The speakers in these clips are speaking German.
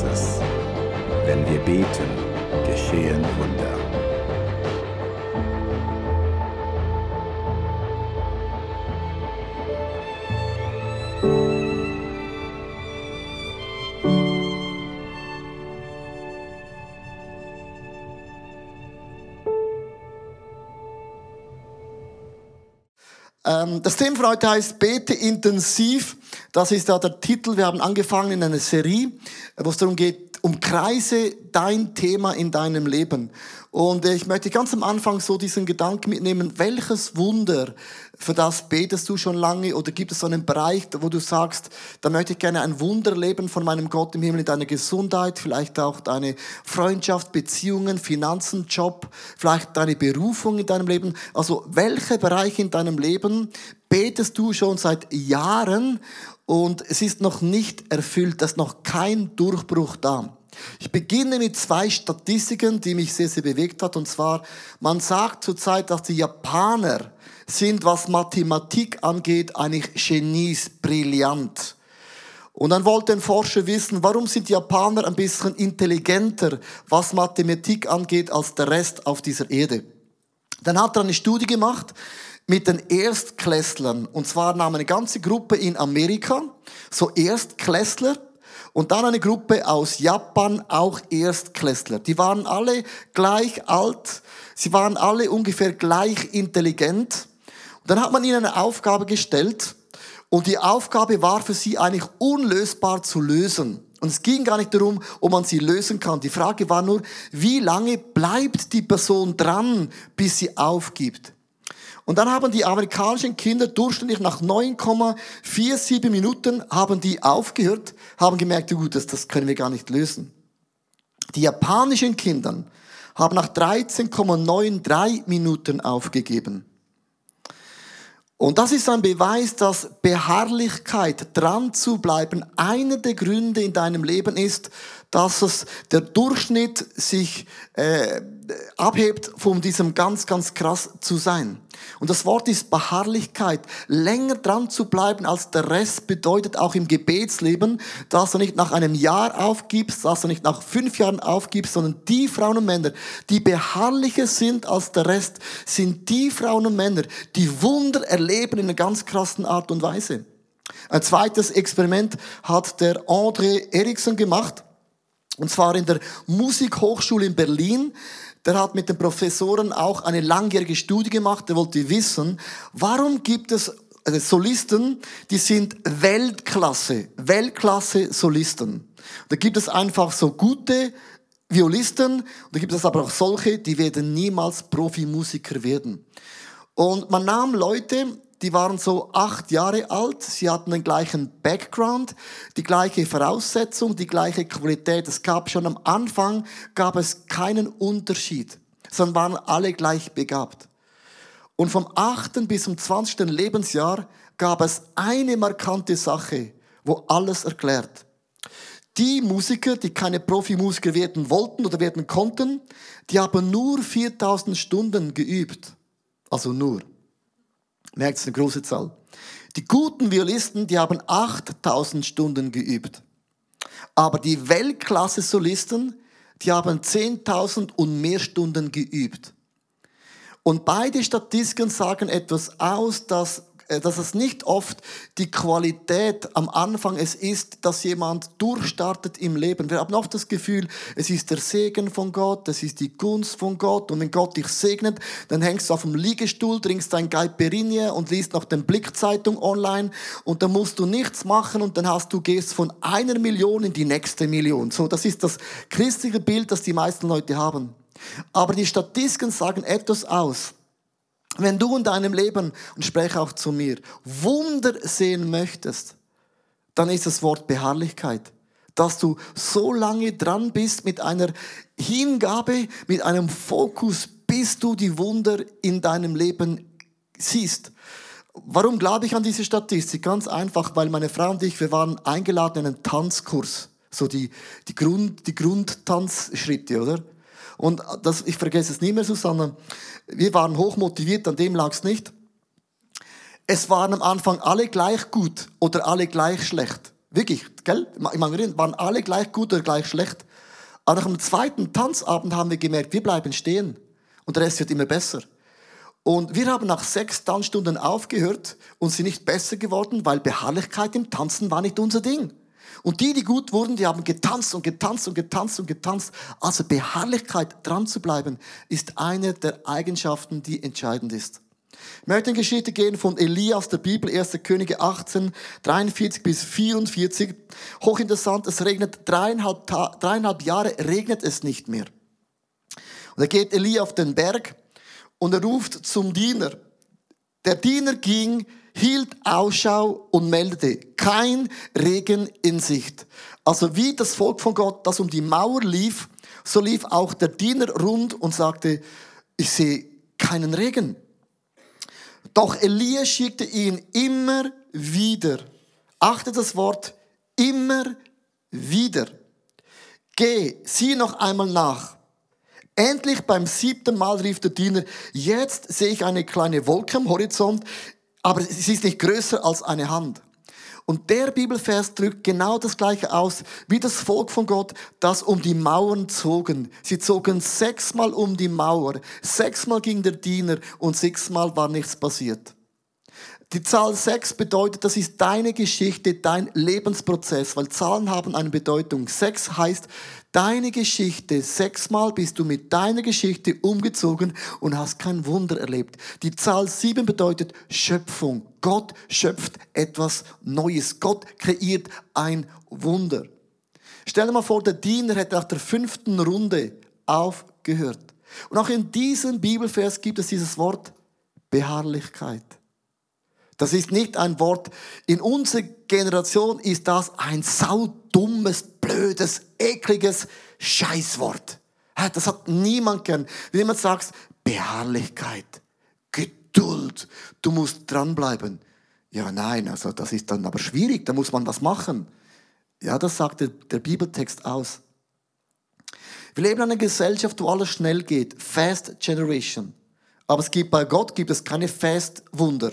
Großes. Wenn wir beten, geschehen Wunder. Ähm, das Thema für heute heißt Bete intensiv. Das ist da der Titel. Wir haben angefangen in einer Serie, wo es darum geht, umkreise dein Thema in deinem Leben. Und ich möchte ganz am Anfang so diesen Gedanken mitnehmen, welches Wunder, für das betest du schon lange oder gibt es so einen Bereich, wo du sagst, da möchte ich gerne ein Wunder leben von meinem Gott im Himmel in deiner Gesundheit, vielleicht auch deine Freundschaft, Beziehungen, Finanzen, Job, vielleicht deine Berufung in deinem Leben. Also welche Bereiche in deinem Leben betest du schon seit Jahren und es ist noch nicht erfüllt, es ist noch kein Durchbruch da. Ich beginne mit zwei Statistiken, die mich sehr, sehr bewegt hat. Und zwar, man sagt zurzeit, dass die Japaner sind, was Mathematik angeht, eigentlich Genies, brillant. Und dann wollte ein Forscher wissen, warum sind die Japaner ein bisschen intelligenter, was Mathematik angeht, als der Rest auf dieser Erde. Dann hat er eine Studie gemacht, mit den Erstklässlern. Und zwar nahm eine ganze Gruppe in Amerika, so Erstklässler, und dann eine Gruppe aus Japan, auch Erstklässler. Die waren alle gleich alt, sie waren alle ungefähr gleich intelligent. Und dann hat man ihnen eine Aufgabe gestellt, und die Aufgabe war für sie eigentlich unlösbar zu lösen. Und es ging gar nicht darum, ob man sie lösen kann. Die Frage war nur, wie lange bleibt die Person dran, bis sie aufgibt? Und dann haben die amerikanischen Kinder durchschnittlich nach 9,47 Minuten haben die aufgehört, haben gemerkt, gut, das, das können wir gar nicht lösen. Die japanischen Kinder haben nach 13,93 Minuten aufgegeben. Und das ist ein Beweis, dass Beharrlichkeit, dran zu bleiben, einer der Gründe in deinem Leben ist, dass es der Durchschnitt sich äh, abhebt von diesem ganz, ganz krass zu sein. Und das Wort ist Beharrlichkeit. Länger dran zu bleiben als der Rest bedeutet auch im Gebetsleben, dass du nicht nach einem Jahr aufgibst, dass du nicht nach fünf Jahren aufgibst, sondern die Frauen und Männer, die beharrlicher sind als der Rest, sind die Frauen und Männer, die Wunder erleben in einer ganz krassen Art und Weise. Ein zweites Experiment hat der André Eriksson gemacht. Und zwar in der Musikhochschule in Berlin. Der hat mit den Professoren auch eine langjährige Studie gemacht. Der wollte wissen, warum gibt es äh, Solisten, die sind Weltklasse, Weltklasse Solisten. Da gibt es einfach so gute Violisten da gibt es aber auch solche, die werden niemals Profimusiker werden. Und man nahm Leute, die waren so acht Jahre alt, sie hatten den gleichen Background, die gleiche Voraussetzung, die gleiche Qualität. Es gab schon am Anfang, gab es keinen Unterschied, sondern waren alle gleich begabt. Und vom achten bis zum zwanzigsten Lebensjahr gab es eine markante Sache, wo alles erklärt. Die Musiker, die keine Profimusiker werden wollten oder werden konnten, die haben nur 4000 Stunden geübt. Also nur. Merkt, es eine große Zahl. Die guten Violisten, die haben 8000 Stunden geübt. Aber die Weltklasse-Solisten, die haben 10.000 und mehr Stunden geübt. Und beide Statistiken sagen etwas aus, dass dass es nicht oft die Qualität am Anfang es ist, dass jemand durchstartet im Leben. Wir haben oft das Gefühl, es ist der Segen von Gott, es ist die Gunst von Gott und wenn Gott dich segnet, dann hängst du auf dem Liegestuhl, trinkst dein Caipirinha und liest noch den Blickzeitung online und dann musst du nichts machen und dann hast du gehst von einer Million in die nächste Million. So, das ist das christliche Bild, das die meisten Leute haben. Aber die Statistiken sagen etwas aus. Wenn du in deinem Leben, und spreche auch zu mir, Wunder sehen möchtest, dann ist das Wort Beharrlichkeit. Dass du so lange dran bist mit einer Hingabe, mit einem Fokus, bis du die Wunder in deinem Leben siehst. Warum glaube ich an diese Statistik? Ganz einfach, weil meine Frau und ich, wir waren eingeladen in einen Tanzkurs. So die, die, Grund, die Grundtanzschritte, oder? Und das, ich vergesse es nie mehr, Susanne. Wir waren hochmotiviert, an dem lag es nicht. Es waren am Anfang alle gleich gut oder alle gleich schlecht. Wirklich, gell? Ich meine, waren alle gleich gut oder gleich schlecht. Aber nach dem zweiten Tanzabend haben wir gemerkt, wir bleiben stehen. Und der Rest wird immer besser. Und wir haben nach sechs Tanzstunden aufgehört und sind nicht besser geworden, weil Beharrlichkeit im Tanzen war nicht unser Ding. Und die, die gut wurden, die haben getanzt und getanzt und getanzt und getanzt. Also Beharrlichkeit, dran zu bleiben, ist eine der Eigenschaften, die entscheidend ist. Ich möchte in Geschichte gehen von Elia aus der Bibel, 1. Könige 18, 43 bis 44. Hochinteressant, es regnet dreieinhalb, dreieinhalb Jahre, regnet es nicht mehr. Und da geht Elia auf den Berg und er ruft zum Diener. Der Diener ging, hielt Ausschau und meldete, kein Regen in Sicht. Also wie das Volk von Gott, das um die Mauer lief, so lief auch der Diener rund und sagte, ich sehe keinen Regen. Doch Elia schickte ihn immer wieder. Achte das Wort, immer wieder. Geh, sieh noch einmal nach. Endlich beim siebten Mal rief der Diener, jetzt sehe ich eine kleine Wolke am Horizont, aber sie ist nicht größer als eine Hand. Und der Bibelvers drückt genau das Gleiche aus wie das Volk von Gott, das um die Mauern zogen. Sie zogen sechsmal um die Mauer, sechsmal ging der Diener und sechsmal war nichts passiert. Die Zahl 6 bedeutet, das ist deine Geschichte, dein Lebensprozess, weil Zahlen haben eine Bedeutung. 6 heißt, deine Geschichte, sechsmal bist du mit deiner Geschichte umgezogen und hast kein Wunder erlebt. Die Zahl 7 bedeutet Schöpfung. Gott schöpft etwas Neues. Gott kreiert ein Wunder. Stell dir mal vor, der Diener hätte nach der fünften Runde aufgehört. Und auch in diesem Bibelvers gibt es dieses Wort Beharrlichkeit. Das ist nicht ein Wort. In unserer Generation ist das ein saudummes, blödes, ekliges Scheißwort. Das hat niemand gern. Wenn jemand sagt, Beharrlichkeit, Geduld, du musst dranbleiben. Ja, nein, also das ist dann aber schwierig, da muss man was machen. Ja, das sagt der, der Bibeltext aus. Wir leben in einer Gesellschaft, wo alles schnell geht. Fast Generation. Aber es gibt bei Gott gibt es keine Fast Wunder.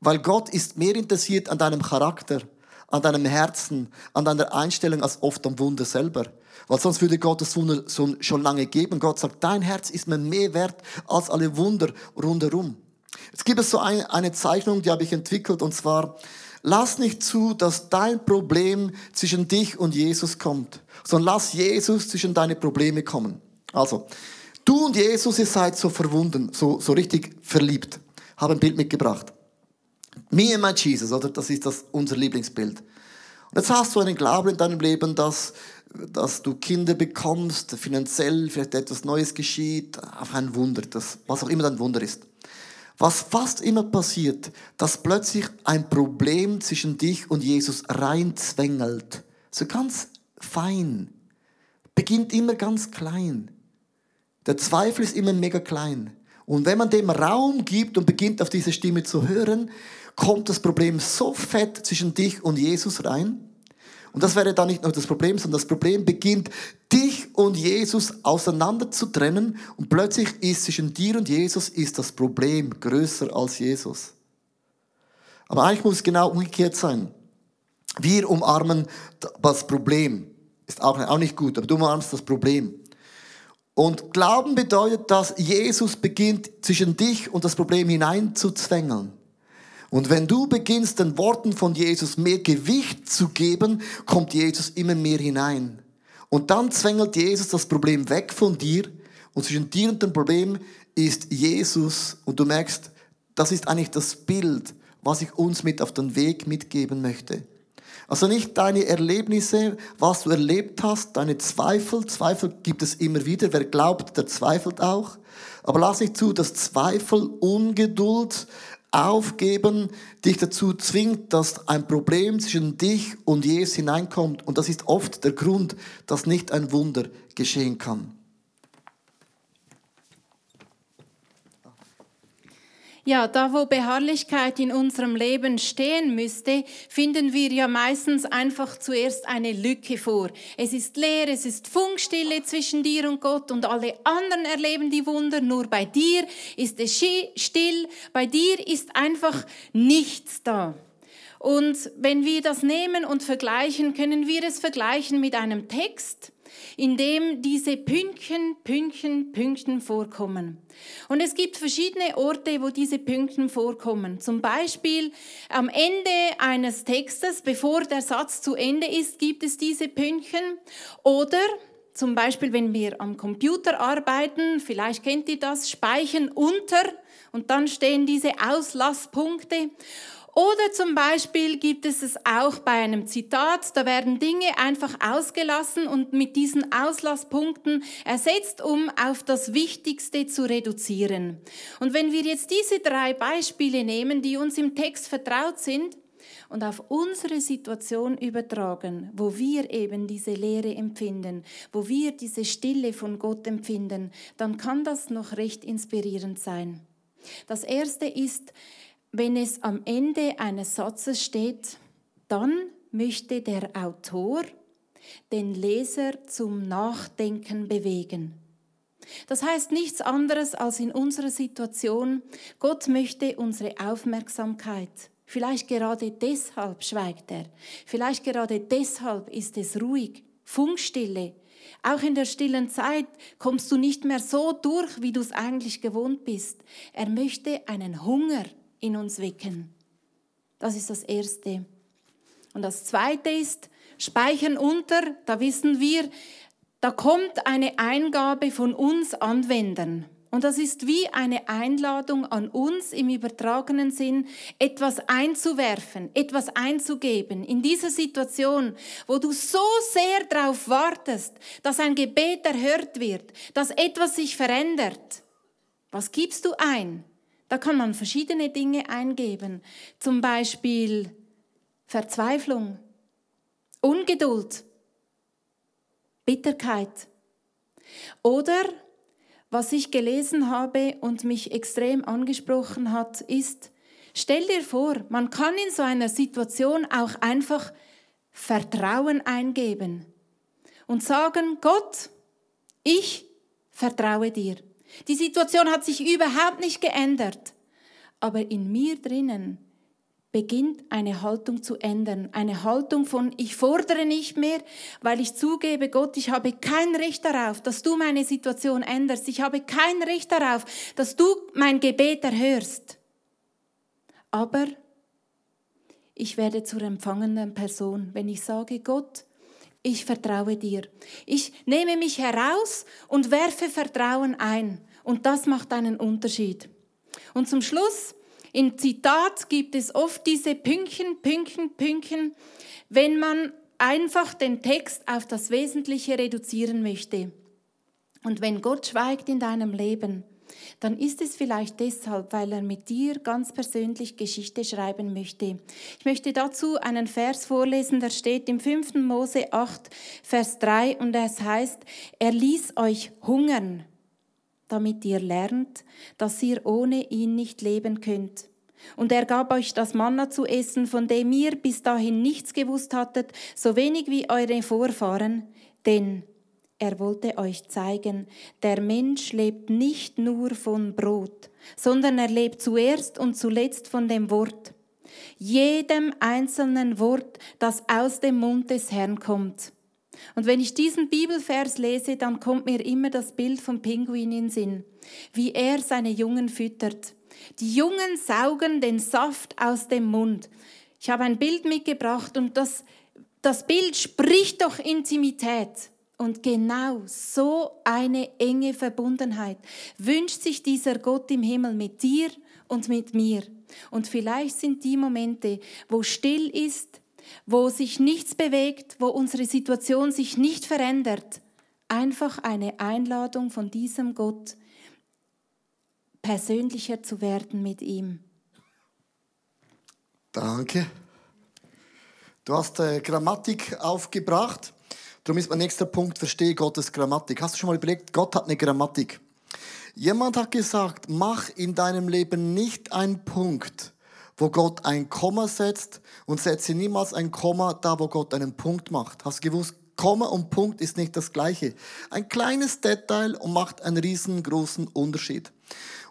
Weil Gott ist mehr interessiert an deinem Charakter, an deinem Herzen, an deiner Einstellung als oft am Wunder selber. Weil sonst würde Gott das Wunder schon lange geben. Gott sagt, dein Herz ist mir mehr wert als alle Wunder rundherum. Jetzt gibt es so eine, Zeichnung, die habe ich entwickelt, und zwar, lass nicht zu, dass dein Problem zwischen dich und Jesus kommt, sondern lass Jesus zwischen deine Probleme kommen. Also, du und Jesus, ihr seid so verwunden, so, so richtig verliebt. Habe ein Bild mitgebracht. Me and my Jesus, oder? Das ist das, unser Lieblingsbild. Und jetzt hast du einen Glauben in deinem Leben, dass, dass du Kinder bekommst, finanziell vielleicht etwas Neues geschieht, auf ein Wunder, das, was auch immer dein Wunder ist. Was fast immer passiert, dass plötzlich ein Problem zwischen dich und Jesus reinzwängelt. So ganz fein. Beginnt immer ganz klein. Der Zweifel ist immer mega klein. Und wenn man dem Raum gibt und beginnt auf diese Stimme zu hören, kommt das Problem so fett zwischen dich und Jesus rein. Und das wäre dann nicht nur das Problem, sondern das Problem beginnt, dich und Jesus auseinander zu trennen. Und plötzlich ist zwischen dir und Jesus ist das Problem größer als Jesus. Aber eigentlich muss es genau umgekehrt sein. Wir umarmen das Problem. Ist auch nicht gut, aber du umarmst das Problem. Und Glauben bedeutet, dass Jesus beginnt, zwischen dich und das Problem hineinzuzwängeln. Und wenn du beginnst, den Worten von Jesus mehr Gewicht zu geben, kommt Jesus immer mehr hinein. Und dann zwängelt Jesus das Problem weg von dir und zwischen dir und dem Problem ist Jesus und du merkst, das ist eigentlich das Bild, was ich uns mit auf den Weg mitgeben möchte. Also nicht deine Erlebnisse, was du erlebt hast, deine Zweifel. Zweifel gibt es immer wieder. Wer glaubt, der zweifelt auch. Aber lass nicht zu, dass Zweifel, Ungeduld, Aufgeben dich dazu zwingt, dass ein Problem zwischen dich und Jesus hineinkommt. Und das ist oft der Grund, dass nicht ein Wunder geschehen kann. Ja, da wo Beharrlichkeit in unserem Leben stehen müsste, finden wir ja meistens einfach zuerst eine Lücke vor. Es ist leer, es ist Funkstille zwischen dir und Gott und alle anderen erleben die Wunder, nur bei dir ist es still, bei dir ist einfach nichts da. Und wenn wir das nehmen und vergleichen, können wir es vergleichen mit einem Text, in dem diese Pünktchen, Pünktchen, Pünktchen vorkommen. Und es gibt verschiedene Orte, wo diese Pünktchen vorkommen. Zum Beispiel am Ende eines Textes, bevor der Satz zu Ende ist, gibt es diese Pünktchen. Oder zum Beispiel, wenn wir am Computer arbeiten, vielleicht kennt ihr das, speichern unter und dann stehen diese Auslasspunkte. Oder zum Beispiel gibt es es auch bei einem Zitat, da werden Dinge einfach ausgelassen und mit diesen Auslasspunkten ersetzt, um auf das Wichtigste zu reduzieren. Und wenn wir jetzt diese drei Beispiele nehmen, die uns im Text vertraut sind, und auf unsere Situation übertragen, wo wir eben diese Leere empfinden, wo wir diese Stille von Gott empfinden, dann kann das noch recht inspirierend sein. Das erste ist, wenn es am Ende eines Satzes steht, dann möchte der Autor den Leser zum Nachdenken bewegen. Das heißt nichts anderes als in unserer Situation, Gott möchte unsere Aufmerksamkeit. Vielleicht gerade deshalb schweigt er. Vielleicht gerade deshalb ist es ruhig, Funkstille. Auch in der stillen Zeit kommst du nicht mehr so durch, wie du es eigentlich gewohnt bist. Er möchte einen Hunger in uns wecken. Das ist das Erste. Und das Zweite ist, speichern unter, da wissen wir, da kommt eine Eingabe von uns Anwendern. Und das ist wie eine Einladung an uns im übertragenen Sinn, etwas einzuwerfen, etwas einzugeben. In dieser Situation, wo du so sehr darauf wartest, dass ein Gebet erhört wird, dass etwas sich verändert. Was gibst du ein? Da kann man verschiedene Dinge eingeben, zum Beispiel Verzweiflung, Ungeduld, Bitterkeit. Oder was ich gelesen habe und mich extrem angesprochen hat, ist, stell dir vor, man kann in so einer Situation auch einfach Vertrauen eingeben und sagen, Gott, ich vertraue dir. Die Situation hat sich überhaupt nicht geändert. Aber in mir drinnen beginnt eine Haltung zu ändern. Eine Haltung von, ich fordere nicht mehr, weil ich zugebe, Gott, ich habe kein Recht darauf, dass du meine Situation änderst. Ich habe kein Recht darauf, dass du mein Gebet erhörst. Aber ich werde zur empfangenden Person, wenn ich sage, Gott, ich vertraue dir. Ich nehme mich heraus und werfe Vertrauen ein. Und das macht einen Unterschied. Und zum Schluss, im Zitat gibt es oft diese Pünktchen, Pünktchen, Pünktchen, wenn man einfach den Text auf das Wesentliche reduzieren möchte. Und wenn Gott schweigt in deinem Leben, dann ist es vielleicht deshalb, weil er mit dir ganz persönlich Geschichte schreiben möchte. Ich möchte dazu einen Vers vorlesen, der steht im 5. Mose 8, Vers 3 und es heißt, er ließ euch hungern, damit ihr lernt, dass ihr ohne ihn nicht leben könnt. Und er gab euch das Manna zu essen, von dem ihr bis dahin nichts gewusst hattet, so wenig wie eure Vorfahren, denn er wollte euch zeigen, der Mensch lebt nicht nur von Brot, sondern er lebt zuerst und zuletzt von dem Wort. Jedem einzelnen Wort, das aus dem Mund des Herrn kommt. Und wenn ich diesen Bibelvers lese, dann kommt mir immer das Bild vom Pinguin in Sinn, wie er seine Jungen füttert. Die Jungen saugen den Saft aus dem Mund. Ich habe ein Bild mitgebracht und das, das Bild spricht doch Intimität. Und genau so eine enge Verbundenheit wünscht sich dieser Gott im Himmel mit dir und mit mir. Und vielleicht sind die Momente, wo still ist, wo sich nichts bewegt, wo unsere Situation sich nicht verändert, einfach eine Einladung von diesem Gott, persönlicher zu werden mit ihm. Danke. Du hast äh, Grammatik aufgebracht. Darum ist mein nächster Punkt, verstehe Gottes Grammatik. Hast du schon mal überlegt, Gott hat eine Grammatik. Jemand hat gesagt, mach in deinem Leben nicht einen Punkt, wo Gott ein Komma setzt und setze niemals ein Komma da, wo Gott einen Punkt macht. Hast du gewusst, Komma und Punkt ist nicht das gleiche. Ein kleines Detail und macht einen riesengroßen Unterschied.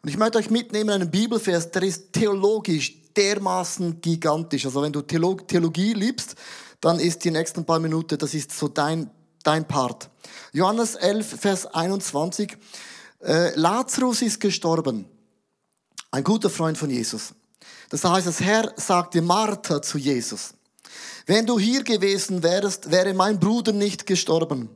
Und ich möchte euch mitnehmen einen Bibelvers, der ist theologisch dermaßen gigantisch. Also wenn du Theologie liebst, dann ist die nächsten paar Minuten, das ist so dein, dein Part. Johannes 11, Vers 21. Äh, Lazarus ist gestorben. Ein guter Freund von Jesus. Das heißt, das Herr sagte Martha zu Jesus, wenn du hier gewesen wärst, wäre mein Bruder nicht gestorben.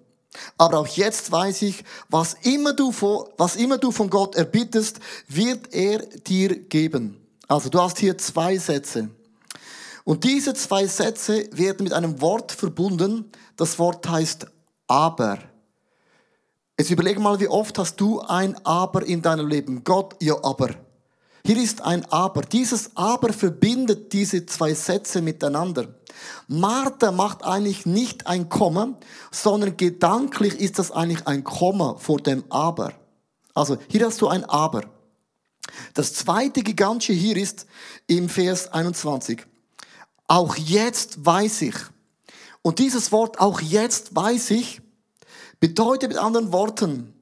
Aber auch jetzt weiß ich, was immer du, was immer du von Gott erbittest, wird er dir geben. Also du hast hier zwei Sätze. Und diese zwei Sätze werden mit einem Wort verbunden. Das Wort heißt aber. Jetzt überlege mal, wie oft hast du ein Aber in deinem Leben? Gott, ja, aber. Hier ist ein Aber. Dieses Aber verbindet diese zwei Sätze miteinander. Martha macht eigentlich nicht ein Komma, sondern gedanklich ist das eigentlich ein Komma vor dem Aber. Also hier hast du ein Aber. Das zweite Gigantische hier ist im Vers 21. Auch jetzt weiß ich. Und dieses Wort, auch jetzt weiß ich, bedeutet mit anderen Worten,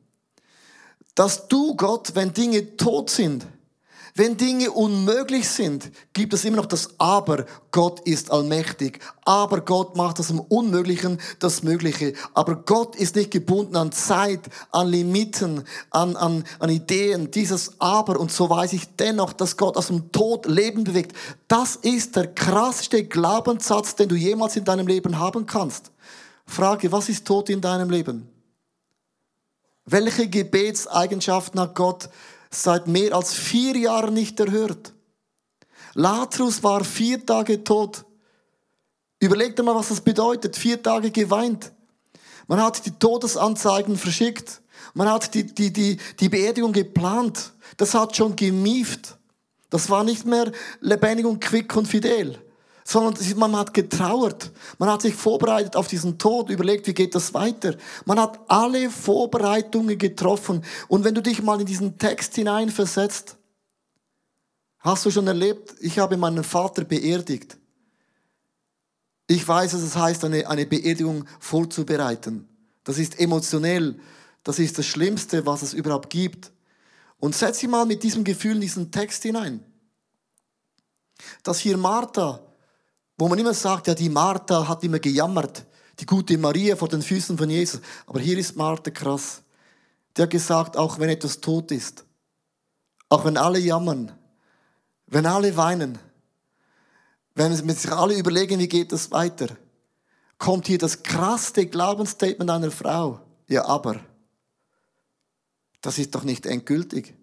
dass du Gott, wenn Dinge tot sind, wenn Dinge unmöglich sind, gibt es immer noch das Aber. Gott ist allmächtig. Aber Gott macht aus dem Unmöglichen das Mögliche. Aber Gott ist nicht gebunden an Zeit, an Limiten, an, an, an Ideen. Dieses Aber. Und so weiß ich dennoch, dass Gott aus dem Tod Leben bewegt. Das ist der krasseste Glaubenssatz, den du jemals in deinem Leben haben kannst. Frage, was ist Tod in deinem Leben? Welche Gebetseigenschaften hat Gott seit mehr als vier Jahren nicht erhört. Lazarus war vier Tage tot. Überlegt mal, was das bedeutet. Vier Tage geweint. Man hat die Todesanzeigen verschickt. Man hat die, die, die, die Beerdigung geplant. Das hat schon gemieft. Das war nicht mehr lebendig und quick und fidel sondern man hat getrauert. Man hat sich vorbereitet auf diesen Tod, überlegt, wie geht das weiter. Man hat alle Vorbereitungen getroffen. Und wenn du dich mal in diesen Text hineinversetzt, hast du schon erlebt, ich habe meinen Vater beerdigt. Ich weiß, was es heißt, eine, eine Beerdigung vorzubereiten. Das ist emotionell. Das ist das Schlimmste, was es überhaupt gibt. Und setz dich mal mit diesem Gefühl in diesen Text hinein. Dass hier Martha wo man immer sagt, ja, die Martha hat immer gejammert, die gute Maria vor den Füßen von Jesus. Aber hier ist Martha krass. Die hat gesagt, auch wenn etwas tot ist, auch wenn alle jammern, wenn alle weinen, wenn sich alle überlegen, wie geht das weiter, kommt hier das krasseste Glaubensstatement einer Frau. Ja, aber, das ist doch nicht endgültig.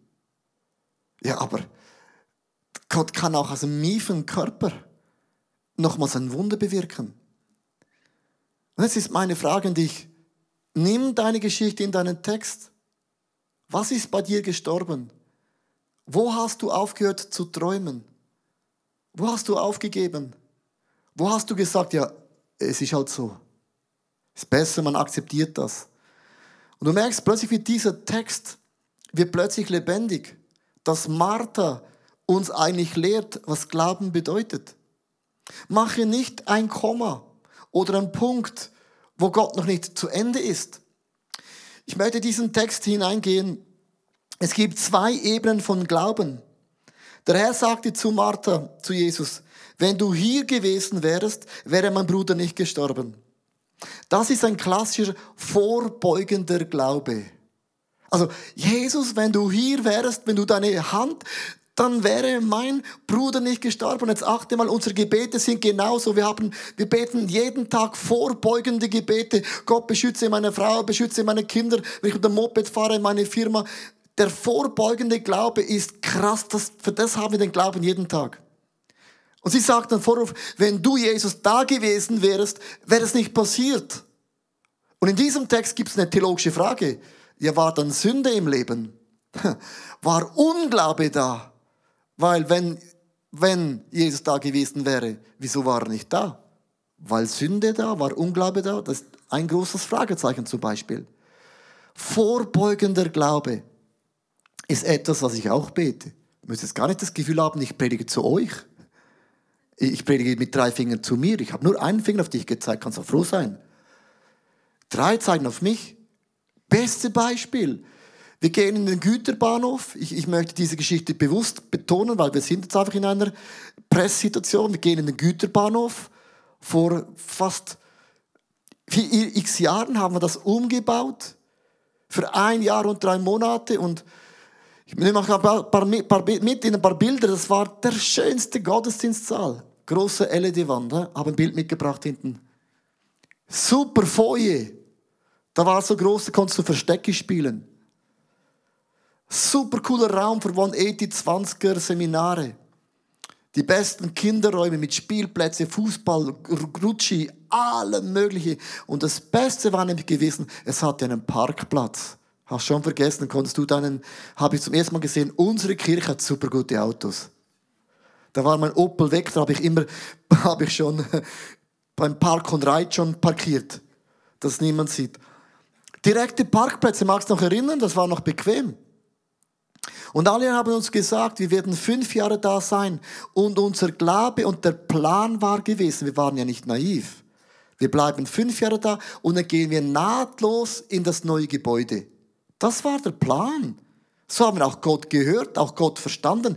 Ja, aber Gott kann auch aus einem miefen Körper nochmals ein Wunder bewirken. Und jetzt ist meine Frage an dich. Nimm deine Geschichte in deinen Text. Was ist bei dir gestorben? Wo hast du aufgehört zu träumen? Wo hast du aufgegeben? Wo hast du gesagt, ja, es ist halt so. Es ist besser, man akzeptiert das. Und du merkst plötzlich, wie dieser Text wird plötzlich lebendig, dass Martha uns eigentlich lehrt, was Glauben bedeutet. Mache nicht ein Komma oder einen Punkt, wo Gott noch nicht zu Ende ist. Ich möchte diesen Text hineingehen. Es gibt zwei Ebenen von Glauben. Der Herr sagte zu Martha, zu Jesus, wenn du hier gewesen wärst, wäre mein Bruder nicht gestorben. Das ist ein klassischer vorbeugender Glaube. Also, Jesus, wenn du hier wärst, wenn du deine Hand dann wäre mein Bruder nicht gestorben. Jetzt achte mal, unsere Gebete sind genauso. Wir haben, wir beten jeden Tag vorbeugende Gebete. Gott beschütze meine Frau, beschütze meine Kinder, wenn ich mit dem Moped fahre in meine Firma. Der vorbeugende Glaube ist krass. Das, für das haben wir den Glauben jeden Tag. Und sie sagt dann Vorwurf, wenn du Jesus da gewesen wärst, wäre es nicht passiert. Und in diesem Text gibt es eine theologische Frage. Ja, war dann Sünde im Leben? War Unglaube da? Weil wenn, wenn Jesus da gewesen wäre, wieso war er nicht da? Weil Sünde da, war Unglaube da? Das ist ein großes Fragezeichen zum Beispiel. Vorbeugender Glaube. ist etwas, was ich auch bete. Ihr müsst jetzt gar nicht das Gefühl haben, ich predige zu euch. Ich predige mit drei Fingern zu mir. Ich habe nur einen Finger auf dich gezeigt, kannst auch froh sein. Drei zeigen auf mich. Beste Beispiel. Wir gehen in den Güterbahnhof. Ich, ich möchte diese Geschichte bewusst betonen, weil wir sind jetzt einfach in einer Presssituation. Wir gehen in den Güterbahnhof. Vor fast x Jahren haben wir das umgebaut. Für ein Jahr und drei Monate. Und ich nehme auch ein paar, paar, paar, mit in ein paar Bilder. Das war der schönste Gottesdienstsaal. Große LED-Wand. Habe ein Bild mitgebracht hinten. Super Foyer. Da war so groß, da konntest du Verstecke spielen. Super cooler Raum für 180 20er Seminare. Die besten Kinderräume mit Spielplätzen, Fußball, Rutschi, allem Mögliche. Und das Beste war nämlich gewesen, es hatte einen Parkplatz. Hast schon vergessen, konntest du deinen, habe ich zum ersten Mal gesehen, unsere Kirche hat super gute Autos. Da war mein Opel weg, da habe ich immer, habe ich schon beim Park und Ride schon parkiert, dass niemand sieht. Direkte Parkplätze, magst du noch erinnern? Das war noch bequem. Und alle haben uns gesagt, wir werden fünf Jahre da sein. Und unser Glaube und der Plan war gewesen, wir waren ja nicht naiv. Wir bleiben fünf Jahre da und dann gehen wir nahtlos in das neue Gebäude. Das war der Plan. So haben wir auch Gott gehört, auch Gott verstanden.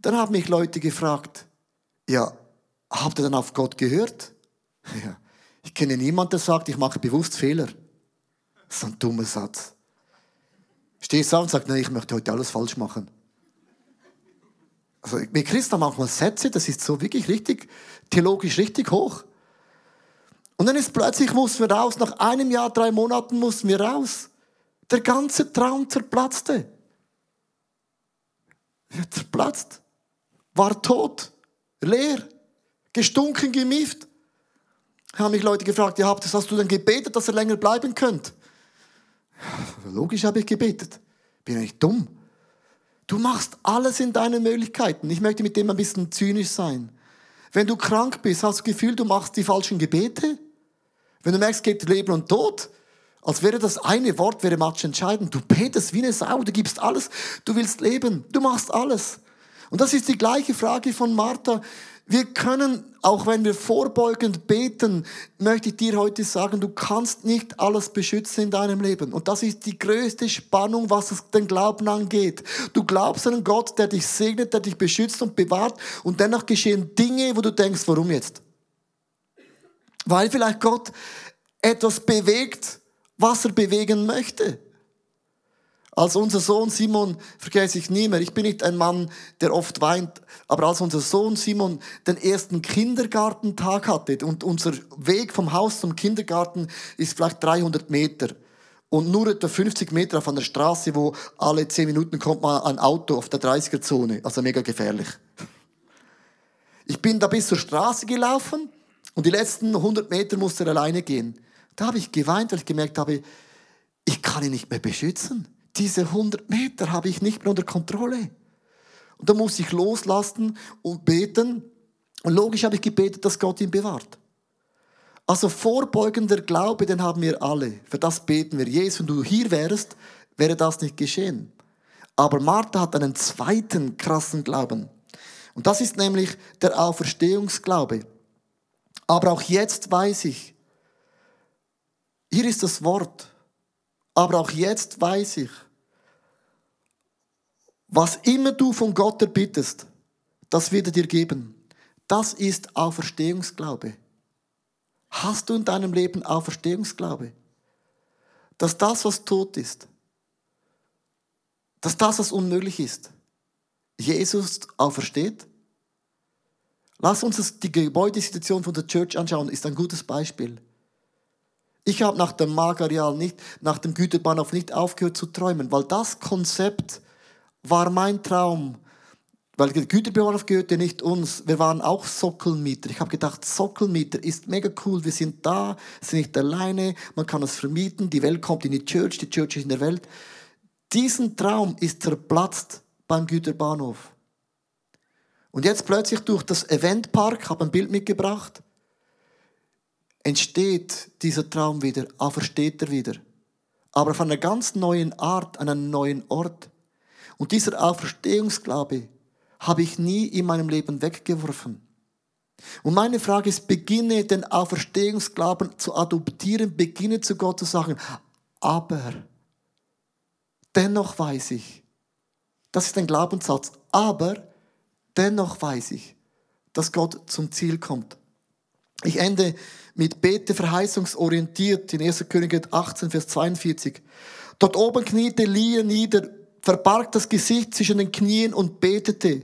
Dann haben mich Leute gefragt, ja, habt ihr dann auf Gott gehört? Ja, ich kenne niemanden, der sagt, ich mache bewusst Fehler. Das ist ein dummer Satz. Stehst du auf und sagst, nein, ich möchte heute alles falsch machen. Also, wir Christen manchmal Sätze, das ist so wirklich richtig, theologisch richtig hoch. Und dann ist plötzlich, mussten wir raus, nach einem Jahr, drei Monaten mussten wir raus. Der ganze Traum zerplatzte. Er zerplatzt. War tot. Leer. Gestunken, gemieft. Haben mich Leute gefragt, ja, hast du denn gebetet, dass er länger bleiben könnte? Logisch habe ich gebetet. Bin ich dumm? Du machst alles in deinen Möglichkeiten. Ich möchte mit dem ein bisschen zynisch sein. Wenn du krank bist, hast du das Gefühl, du machst die falschen Gebete? Wenn du merkst, es geht Leben und Tod, als wäre das eine Wort, wäre Matsch entscheidend. Du betest wie eine Sau, du gibst alles, du willst leben, du machst alles. Und das ist die gleiche Frage von Martha. Wir können, auch wenn wir vorbeugend beten, möchte ich dir heute sagen, du kannst nicht alles beschützen in deinem Leben. Und das ist die größte Spannung, was den Glauben angeht. Du glaubst an einen Gott, der dich segnet, der dich beschützt und bewahrt. Und dennoch geschehen Dinge, wo du denkst, warum jetzt? Weil vielleicht Gott etwas bewegt, was er bewegen möchte. Als unser Sohn Simon, vergesse ich nie mehr, ich bin nicht ein Mann, der oft weint, aber als unser Sohn Simon den ersten Kindergartentag hatte und unser Weg vom Haus zum Kindergarten ist vielleicht 300 Meter und nur etwa 50 Meter auf einer Straße, wo alle 10 Minuten kommt mal ein Auto auf der 30er-Zone, also mega gefährlich. Ich bin da bis zur Straße gelaufen und die letzten 100 Meter musste er alleine gehen. Da habe ich geweint, weil ich gemerkt habe, ich kann ihn nicht mehr beschützen diese 100 Meter habe ich nicht mehr unter Kontrolle. Und da muss ich loslassen und beten. Und logisch habe ich gebetet, dass Gott ihn bewahrt. Also vorbeugender Glaube, den haben wir alle. Für das beten wir. Jesus, wenn du hier wärst, wäre das nicht geschehen. Aber Martha hat einen zweiten krassen Glauben. Und das ist nämlich der Auferstehungsglaube. Aber auch jetzt weiß ich, hier ist das Wort, aber auch jetzt weiß ich, was immer du von Gott erbittest, das wird er dir geben. Das ist Auferstehungsglaube. Hast du in deinem Leben Auferstehungsglaube? Dass das, was tot ist, dass das, was unmöglich ist, Jesus aufersteht? Lass uns die Gebäudesituation von der Church anschauen, ist ein gutes Beispiel. Ich habe nach dem Magarial nicht, nach dem Güterbahnhof nicht aufgehört zu träumen, weil das Konzept war mein Traum, weil der Güterbahnhof gehörte nicht uns, wir waren auch Sockelmieter. Ich habe gedacht, Sockelmieter ist mega cool, wir sind da, sind nicht alleine, man kann es vermieten, die Welt kommt in die Church, die Church ist in der Welt. Diesen Traum ist zerplatzt beim Güterbahnhof. Und jetzt plötzlich durch das Eventpark, habe ein Bild mitgebracht, entsteht dieser Traum wieder, aufersteht er wieder. Aber auf einer ganz neuen Art, an einem neuen Ort. Und dieser Auferstehungsglaube habe ich nie in meinem Leben weggeworfen. Und meine Frage ist, beginne den Auferstehungsglauben zu adoptieren, beginne zu Gott zu sagen, aber dennoch weiß ich, das ist ein Glaubenssatz, aber dennoch weiß ich, dass Gott zum Ziel kommt. Ich ende mit Bete verheißungsorientiert in 1. Könige 18, Vers 42. Dort oben kniete Lia nieder, verbarg das Gesicht zwischen den Knien und betete.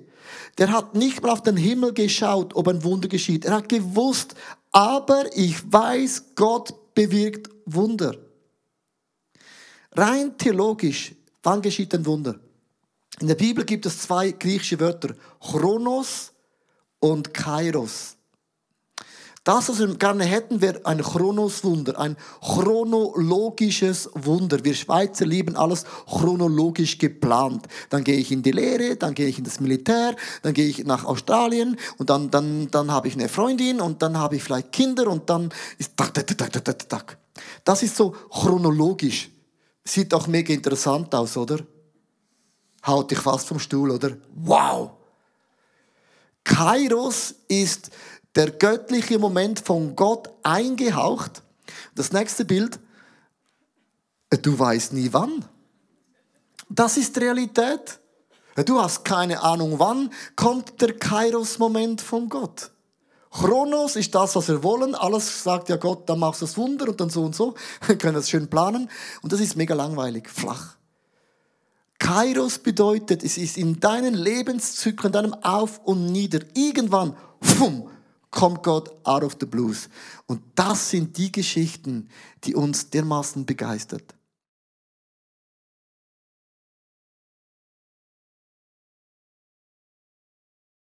Der hat nicht mal auf den Himmel geschaut, ob ein Wunder geschieht. Er hat gewusst, aber ich weiß, Gott bewirkt Wunder. Rein theologisch, wann geschieht ein Wunder? In der Bibel gibt es zwei griechische Wörter, Chronos und Kairos. Das, was wir gerne hätten, wäre ein Chronoswunder, ein chronologisches Wunder. Wir Schweizer lieben alles chronologisch geplant. Dann gehe ich in die Lehre, dann gehe ich in das Militär, dann gehe ich nach Australien und dann, dann, dann habe ich eine Freundin und dann habe ich vielleicht Kinder und dann ist tak, tak, tak, tak, tak, tak. Das ist so chronologisch. Sieht auch mega interessant aus, oder? Haut dich fast vom Stuhl, oder? Wow! Kairos ist der göttliche Moment von Gott eingehaucht. Das nächste Bild, du weißt nie wann. Das ist Realität. Du hast keine Ahnung, wann kommt der Kairos-Moment von Gott. Chronos ist das, was wir wollen. Alles sagt ja Gott, dann machst du das Wunder und dann so und so. Wir können das schön planen. Und das ist mega langweilig, flach. Kairos bedeutet, es ist in deinen Lebenszyklen, in deinem Auf und Nieder. Irgendwann, fumm, kommt Gott out of the blues. Und das sind die Geschichten, die uns dermaßen begeistert.